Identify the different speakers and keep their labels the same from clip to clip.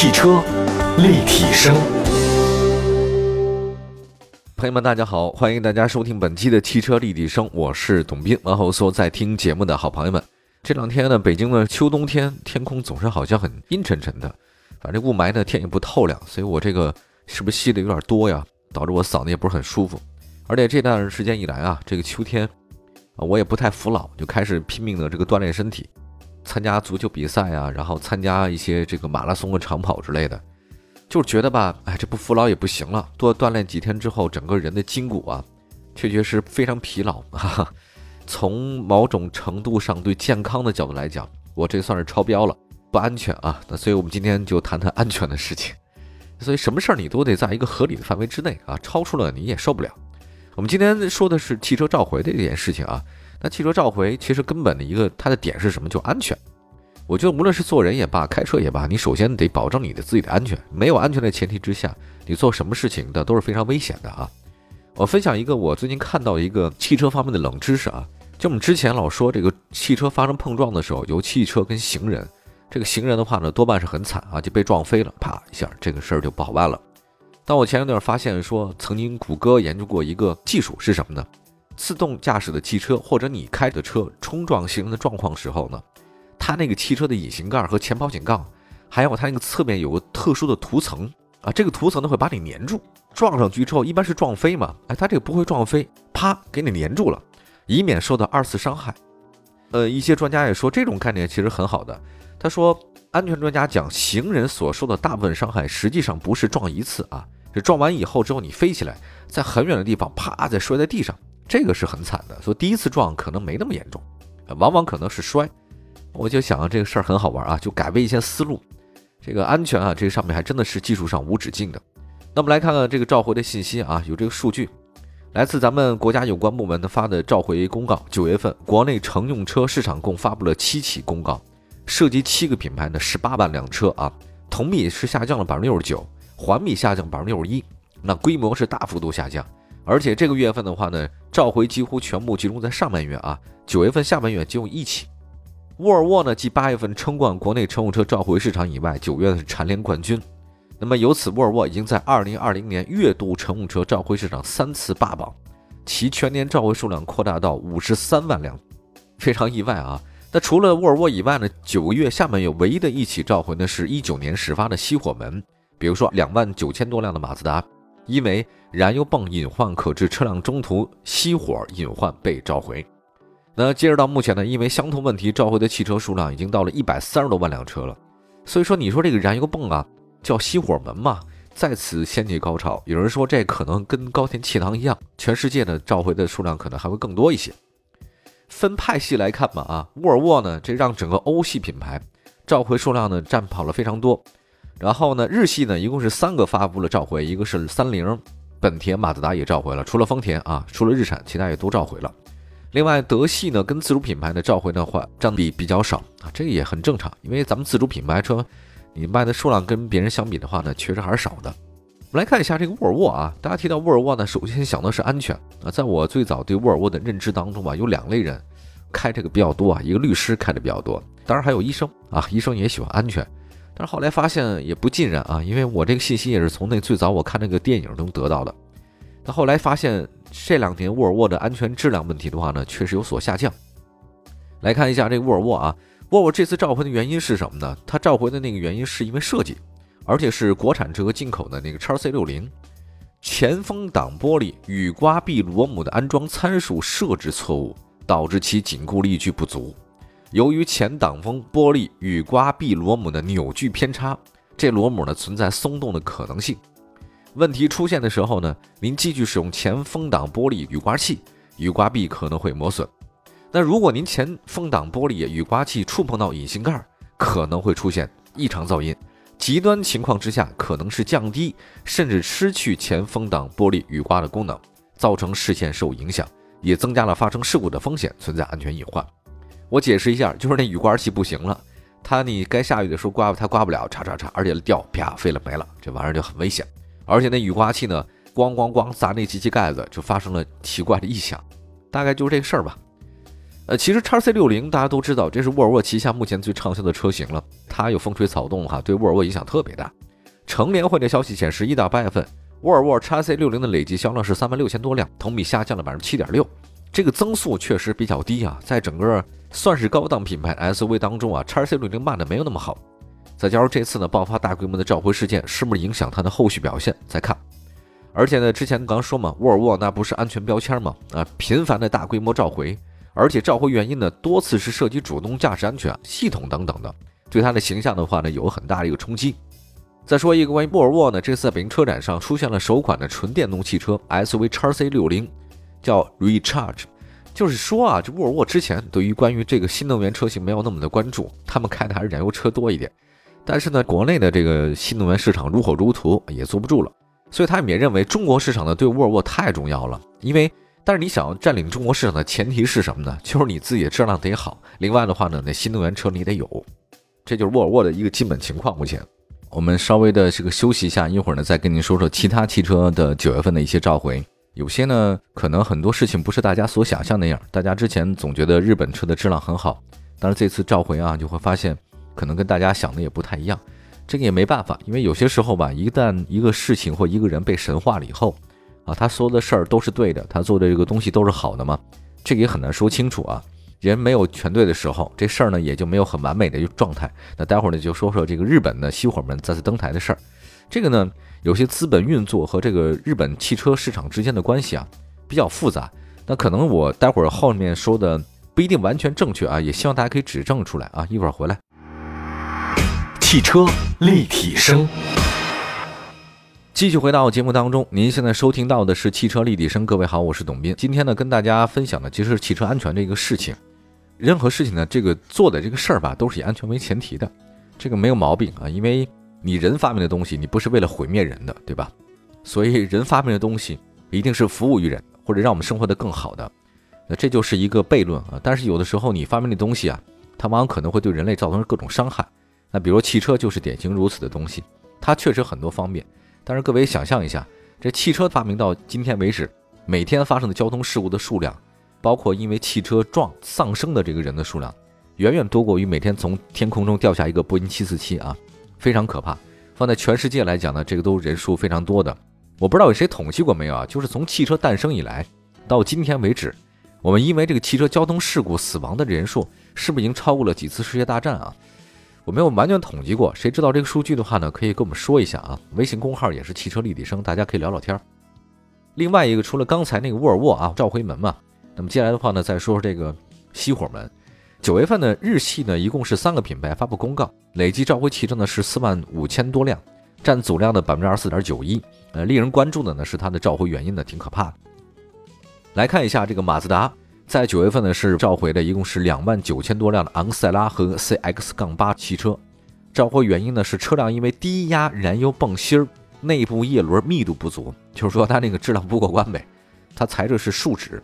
Speaker 1: 汽车立体声，
Speaker 2: 朋友们，大家好，欢迎大家收听本期的汽车立体声，我是董斌。然后说，在听节目的好朋友们，这两天呢，北京的秋冬天天空总是好像很阴沉沉的，反正雾霾呢天也不透亮，所以我这个是不是吸的有点多呀？导致我嗓子也不是很舒服。而且这段时间以来啊，这个秋天啊，我也不太服老，就开始拼命的这个锻炼身体。参加足球比赛啊，然后参加一些这个马拉松的长跑之类的，就是觉得吧，哎，这不服老也不行了。多锻炼几天之后，整个人的筋骨啊，确确实非常疲劳。哈哈。从某种程度上对健康的角度来讲，我这算是超标了，不安全啊。那所以我们今天就谈谈安全的事情。所以什么事儿你都得在一个合理的范围之内啊，超出了你也受不了。我们今天说的是汽车召回的这件事情啊。那汽车召回其实根本的一个它的点是什么？就安全。我觉得无论是做人也罢，开车也罢，你首先得保证你的自己的安全。没有安全的前提之下，你做什么事情的都是非常危险的啊！我分享一个我最近看到一个汽车方面的冷知识啊，就我们之前老说这个汽车发生碰撞的时候，由汽车跟行人，这个行人的话呢，多半是很惨啊，就被撞飞了，啪一下，这个事儿就不好办了。但我前一段发现说，曾经谷歌研究过一个技术是什么呢？自动驾驶的汽车或者你开的车冲撞行人的状况时候呢，它那个汽车的引擎盖和前保险杠，还有它那个侧面有个特殊的涂层啊，这个涂层呢会把你粘住，撞上去之后一般是撞飞嘛，哎，它这个不会撞飞，啪给你粘住了，以免受到二次伤害。呃，一些专家也说这种概念其实很好的。他说，安全专家讲，行人所受的大部分伤害实际上不是撞一次啊，是撞完以后之后你飞起来，在很远的地方啪再摔在地上。这个是很惨的，所以第一次撞可能没那么严重，往往可能是摔。我就想这个事儿很好玩啊，就改变一些思路。这个安全啊，这个上面还真的是技术上无止境的。那我们来看看这个召回的信息啊，有这个数据，来自咱们国家有关部门的发的召回公告。九月份，国内乘用车市场共发布了七起公告，涉及七个品牌的十八万辆车啊，同比是下降了百分之六十九，环比下降百分之六十一，那规模是大幅度下降。而且这个月份的话呢，召回几乎全部集中在上半月啊，九月份下半月仅有一起。沃尔沃呢，继八月份称冠国内乘用车召回市场以外，九月是蝉联冠军。那么由此，沃尔沃已经在二零二零年月度乘用车召回市场三次霸榜，其全年召回数量扩大到五十三万辆，非常意外啊。那除了沃尔沃以外呢，九月下半月唯一的一起召回呢，是一九年始发的熄火门，比如说两万九千多辆的马自达。因为燃油泵隐患可致车辆中途熄火隐患被召回。那截止到目前呢，因为相同问题召回的汽车数量已经到了一百三十多万辆车了。所以说，你说这个燃油泵啊叫熄火门嘛，再次掀起高潮。有人说这可能跟高田气囊一样，全世界的召回的数量可能还会更多一些。分派系来看嘛，啊，沃尔沃呢这让整个欧系品牌召回数量呢占跑了非常多。然后呢，日系呢一共是三个发布了召回，一个是三菱、本田、马自达也召回了，除了丰田啊，除了日产，其他也都召回了。另外，德系呢跟自主品牌的召回的话占比比较少啊，这也很正常，因为咱们自主品牌车，你卖的数量跟别人相比的话呢，确实还是少的。我们来看一下这个沃尔沃啊，大家提到沃尔沃呢，首先想的是安全啊。在我最早对沃尔沃的认知当中吧，有两类人开这个比较多啊，一个律师开的比较多，当然还有医生啊，医生也喜欢安全。但是后来发现也不尽然啊，因为我这个信息也是从那最早我看那个电影中得到的。但后来发现这两年沃尔沃的安全质量问题的话呢，确实有所下降。来看一下这个沃尔沃啊，沃尔沃这次召回的原因是什么呢？它召回的那个原因是因为设计，而且是国产车和进口的那个叉 C 六零前风挡玻璃雨刮壁螺母的安装参数设置错误，导致其紧固力矩不足。由于前挡风玻璃雨刮壁螺母的扭矩偏差，这螺母呢存在松动的可能性。问题出现的时候呢，您继续使用前风挡玻璃雨刮器，雨刮壁可能会磨损。那如果您前风挡玻璃雨刮器触碰到引擎盖，可能会出现异常噪音。极端情况之下，可能是降低甚至失去前风挡玻璃雨刮的功能，造成视线受影响，也增加了发生事故的风险，存在安全隐患。我解释一下，就是那雨刮器不行了，它你该下雨的时候刮它刮不了，嚓嚓嚓，而且掉啪飞了没了，这玩意儿就很危险。而且那雨刮器呢，咣咣咣砸那机器盖子，就发生了奇怪的异响，大概就是这个事儿吧。呃，其实叉 C 六零大家都知道，这是沃尔沃旗下目前最畅销的车型了。它有风吹草动哈，对沃尔沃影响特别大。乘联会的消息显示，一到八月份，沃尔沃叉 C 六零的累计销量是三万六千多辆，同比下降了百分之七点六。这个增速确实比较低啊，在整个算是高档品牌 SUV 当中啊，叉 C 六零卖的没有那么好。再加上这次呢爆发大规模的召回事件，是不是影响它的后续表现？再看。而且呢，之前刚说嘛，沃尔沃那不是安全标签吗？啊，频繁的大规模召回。而且召回原因呢，多次是涉及主动驾驶安全系统等等的，对它的形象的话呢，有很大的一个冲击。再说一个关于沃尔沃呢，这次在北京车展上出现了首款的纯电动汽车 SUV 叉 C 六零，叫 Recharge，就是说啊，这沃尔沃之前对于关于这个新能源车型没有那么的关注，他们开的还是燃油车多一点。但是呢，国内的这个新能源市场如火如荼，也坐不住了，所以他们也认为中国市场呢对沃尔沃太重要了，因为。但是你想要占领中国市场的前提是什么呢？就是你自己的质量得好。另外的话呢，那新能源车你得有，这就是沃尔沃的一个基本情况。目前我们稍微的这个休息一下，一会儿呢再跟您说说其他汽车的九月份的一些召回。有些呢可能很多事情不是大家所想象那样。大家之前总觉得日本车的质量很好，但是这次召回啊，就会发现可能跟大家想的也不太一样。这个也没办法，因为有些时候吧，一旦一个事情或一个人被神化了以后。啊，他所有的事儿都是对的，他做的这个东西都是好的吗？这个也很难说清楚啊。人没有全对的时候，这事儿呢也就没有很完美的一个状态。那待会儿呢就说说这个日本的熄火门再次登台的事儿。这个呢有些资本运作和这个日本汽车市场之间的关系啊比较复杂。那可能我待会儿后面说的不一定完全正确啊，也希望大家可以指正出来啊。一会儿回来，
Speaker 1: 汽车立体声。
Speaker 2: 继续回到节目当中，您现在收听到的是汽车立体声。各位好，我是董斌。今天呢，跟大家分享的其实是汽车安全这个事情。任何事情呢，这个做的这个事儿吧，都是以安全为前提的，这个没有毛病啊。因为你人发明的东西，你不是为了毁灭人的，对吧？所以人发明的东西一定是服务于人，或者让我们生活的更好的。那这就是一个悖论啊。但是有的时候你发明的东西啊，它往往可能会对人类造成各种伤害。那比如汽车就是典型如此的东西，它确实很多方面。但是各位想象一下，这汽车发明到今天为止，每天发生的交通事故的数量，包括因为汽车撞丧生的这个人的数量，远远多过于每天从天空中掉下一个波音七四七啊，非常可怕。放在全世界来讲呢，这个都人数非常多的。我不知道有谁统计过没有啊？就是从汽车诞生以来到今天为止，我们因为这个汽车交通事故死亡的人数，是不是已经超过了几次世界大战啊？我没有完全统计过，谁知道这个数据的话呢？可以跟我们说一下啊。微信公号也是汽车立体声，大家可以聊聊天。另外一个，除了刚才那个沃尔沃啊召回门嘛，那么接下来的话呢，再说说这个熄火门。九月份呢，日系呢一共是三个品牌发布公告，累计召回汽车呢是四万五千多辆，占总量的百分之二十四点九一。呃，令人关注的呢是它的召回原因呢，挺可怕的。来看一下这个马自达。在九月份呢，是召回的一共是两万九千多辆的昂克赛拉和 CX- 杠八汽车。召回原因呢是车辆因为低压燃油泵芯儿内部叶轮密度不足，就是说它那个质量不过关呗。它材质是树脂，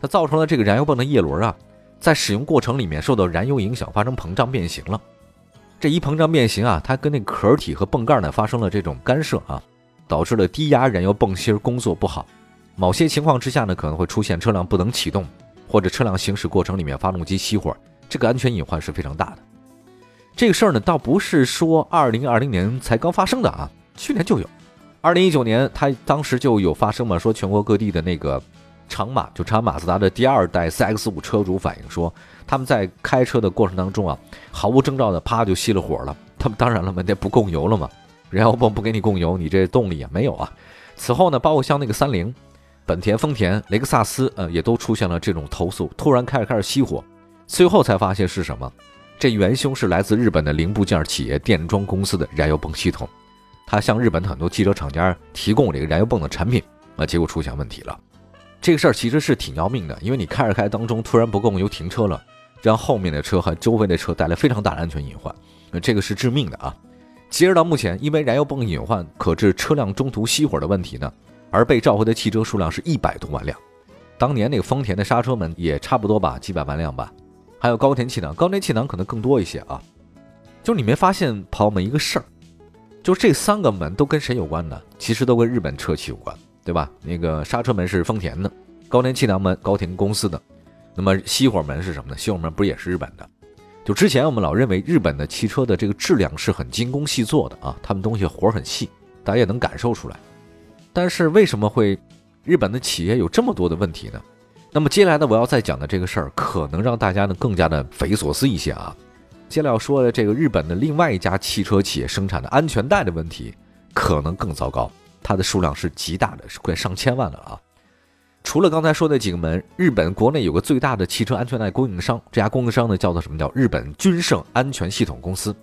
Speaker 2: 它造成了这个燃油泵的叶轮啊，在使用过程里面受到燃油影响，发生膨胀变形了。这一膨胀变形啊，它跟那个壳体和泵盖呢发生了这种干涉啊，导致了低压燃油泵芯工作不好。某些情况之下呢，可能会出现车辆不能启动。或者车辆行驶过程里面发动机熄火，这个安全隐患是非常大的。这个事儿呢，倒不是说二零二零年才刚发生的啊，去年就有。二零一九年，它当时就有发生嘛，说全国各地的那个长马，就长马自达的第二代 CX 五车主反映说，他们在开车的过程当中啊，毫无征兆的啪就熄了火了。他们当然了嘛，那不供油了嘛，燃油泵不给你供油，你这动力也没有啊。此后呢，包括像那个三菱。本田、丰田、雷克萨斯，呃，也都出现了这种投诉，突然开始开始熄火，最后才发现是什么？这元凶是来自日本的零部件企业电装公司的燃油泵系统，他向日本的很多汽车厂家提供这个燃油泵的产品，啊，结果出现问题了。这个事儿其实是挺要命的，因为你开着开当中突然不供油停车了，让后面的车和周围的车带来非常大的安全隐患，那这个是致命的啊。截止到目前，因为燃油泵隐患可致车辆中途熄火的问题呢。而被召回的汽车数量是一百多万辆，当年那个丰田的刹车门也差不多吧，几百万辆吧，还有高田气囊，高田气囊可能更多一些啊。就你没发现，朋友们一个事儿，就这三个门都跟谁有关呢？其实都跟日本车企有关，对吧？那个刹车门是丰田的，高田气囊门高田公司的，那么熄火门是什么呢？熄火门不是也是日本的？就之前我们老认为日本的汽车的这个质量是很精工细作的啊，他们东西活很细，大家也能感受出来。但是为什么会日本的企业有这么多的问题呢？那么接下来呢，我要再讲的这个事儿，可能让大家呢更加的匪夷所思一些啊。接下来要说的这个日本的另外一家汽车企业生产的安全带的问题，可能更糟糕，它的数量是极大的，是快上千万了啊。除了刚才说的几个门，日本国内有个最大的汽车安全带供应商，这家供应商呢叫做什么？叫日本君盛安全系统公司。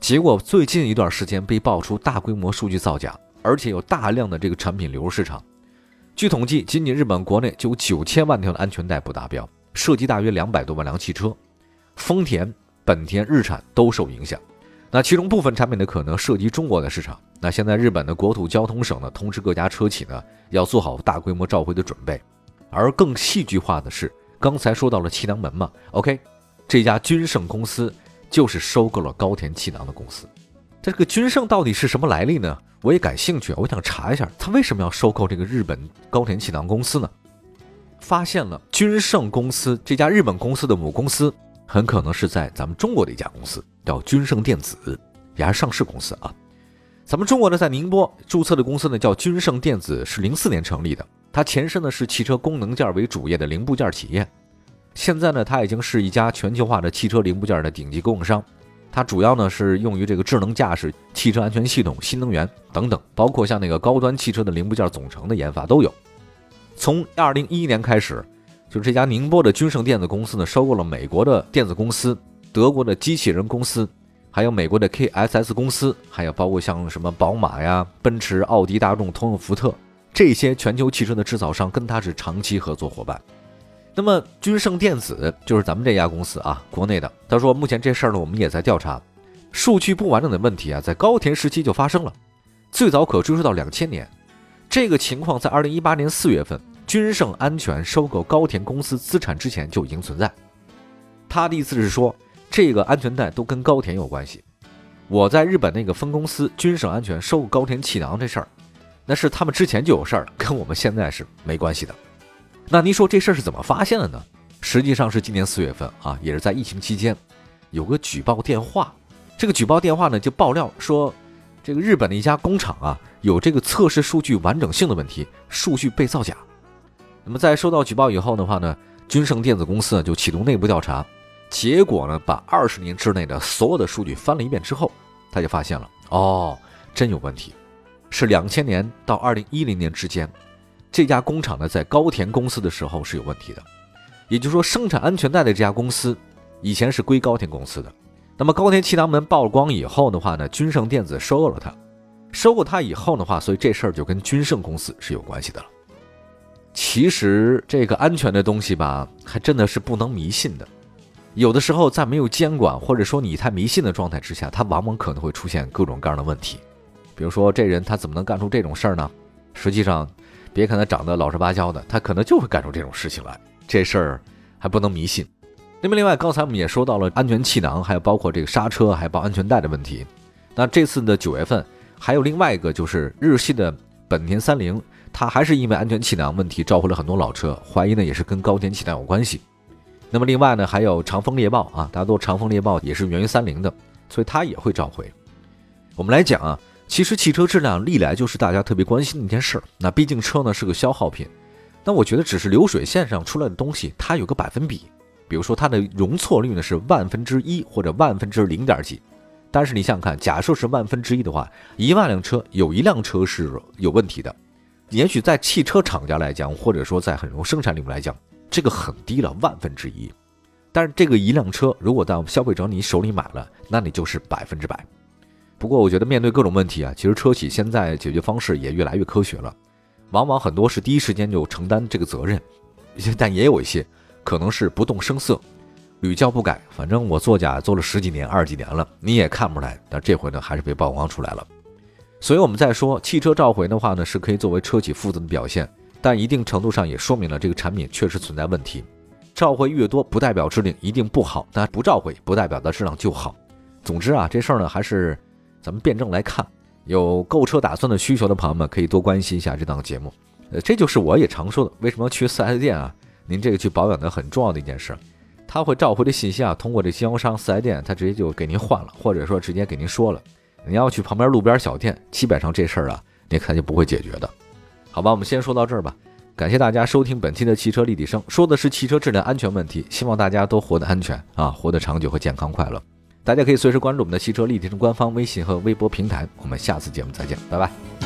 Speaker 2: 结果最近一段时间被爆出大规模数据造假，而且有大量的这个产品流入市场。据统计，仅仅日本国内就有九千万条的安全带不达标，涉及大约两百多万辆汽车，丰田、本田、日产都受影响。那其中部分产品的可能涉及中国的市场。那现在日本的国土交通省呢通知各家车企呢要做好大规模召回的准备。而更戏剧化的是，刚才说到了气囊门嘛，OK，这家君盛公司就是收购了高田气囊的公司。这个君盛到底是什么来历呢？我也感兴趣，我想查一下他为什么要收购这个日本高田气囊公司呢？发现了君盛公司这家日本公司的母公司很可能是在咱们中国的一家公司。叫君盛电子，也是上市公司啊。咱们中国呢，在宁波注册的公司呢叫君盛电子，是零四年成立的。它前身呢是汽车功能件为主业的零部件企业，现在呢它已经是一家全球化的汽车零部件的顶级供应商。它主要呢是用于这个智能驾驶、汽车安全系统、新能源等等，包括像那个高端汽车的零部件总成的研发都有。从二零一一年开始，就是这家宁波的君盛电子公司呢收购了美国的电子公司。德国的机器人公司，还有美国的 KSS 公司，还有包括像什么宝马呀、奔驰、奥迪、大众、通用、福特这些全球汽车的制造商，跟他是长期合作伙伴。那么君盛电子就是咱们这家公司啊，国内的。他说，目前这事儿呢，我们也在调查，数据不完整的问题啊，在高田时期就发生了，最早可追溯到两千年。这个情况在二零一八年四月份，君盛安全收购高田公司资产之前就已经存在。他的意思是说。这个安全带都跟高田有关系。我在日本那个分公司君盛安全收购高田气囊这事儿，那是他们之前就有事儿，跟我们现在是没关系的。那您说这事儿是怎么发现的呢？实际上是今年四月份啊，也是在疫情期间，有个举报电话。这个举报电话呢，就爆料说，这个日本的一家工厂啊，有这个测试数据完整性的问题，数据被造假。那么在收到举报以后的话呢，军盛电子公司呢就启动内部调查。结果呢，把二十年之内的所有的数据翻了一遍之后，他就发现了，哦，真有问题，是两千年到二零一零年之间，这家工厂呢在高田公司的时候是有问题的，也就是说，生产安全带的这家公司以前是归高田公司的，那么高田气囊门曝光以后的话呢，君盛电子收购了它，收购它以后的话，所以这事儿就跟君盛公司是有关系的了。其实这个安全的东西吧，还真的是不能迷信的。有的时候，在没有监管或者说你太迷信的状态之下，他往往可能会出现各种各样的问题。比如说，这人他怎么能干出这种事儿呢？实际上，别看他长得老实巴交的，他可能就会干出这种事情来。这事儿还不能迷信。那么，另外刚才我们也说到了安全气囊，还有包括这个刹车，还有包安全带的问题。那这次的九月份，还有另外一个就是日系的本田三菱，它还是因为安全气囊问题召回了很多老车，怀疑呢也是跟高田气囊有关系。那么另外呢，还有长风猎豹啊，大家都长风猎豹也是源于三菱的，所以它也会召回。我们来讲啊，其实汽车质量历来就是大家特别关心的一件事儿。那毕竟车呢是个消耗品，那我觉得只是流水线上出来的东西，它有个百分比，比如说它的容错率呢是万分之一或者万分之零点几。但是你想想看，假设是万分之一的话，一万辆车有一辆车是有问题的，也许在汽车厂家来讲，或者说在很多生产领域来讲。这个很低了，万分之一。但是这个一辆车，如果到消费者你手里买了，那你就是百分之百。不过我觉得面对各种问题啊，其实车企现在解决方式也越来越科学了，往往很多是第一时间就承担这个责任，但也有一些可能是不动声色，屡教不改。反正我作假做了十几年、二十几年了，你也看不出来。但这回呢，还是被曝光出来了。所以我们在说汽车召回的话呢，是可以作为车企负责的表现。但一定程度上也说明了这个产品确实存在问题。召回越多不代表质量一定不好，但不召回不代表的质量就好。总之啊，这事儿呢还是咱们辩证来看。有购车打算的需求的朋友们可以多关心一下这档节目。呃，这就是我也常说的，为什么去四 S 店啊？您这个去保养的很重要的一件事。他会召回的信息啊，通过这经销商四 S 店，他直接就给您换了，或者说直接给您说了。你要去旁边路边小店，基本上这事儿啊，你看就不会解决的。好吧，我们先说到这儿吧。感谢大家收听本期的汽车立体声，说的是汽车质量安全问题，希望大家都活得安全啊，活得长久和健康快乐。大家可以随时关注我们的汽车立体声官方微信和微博平台。我们下次节目再见，拜拜。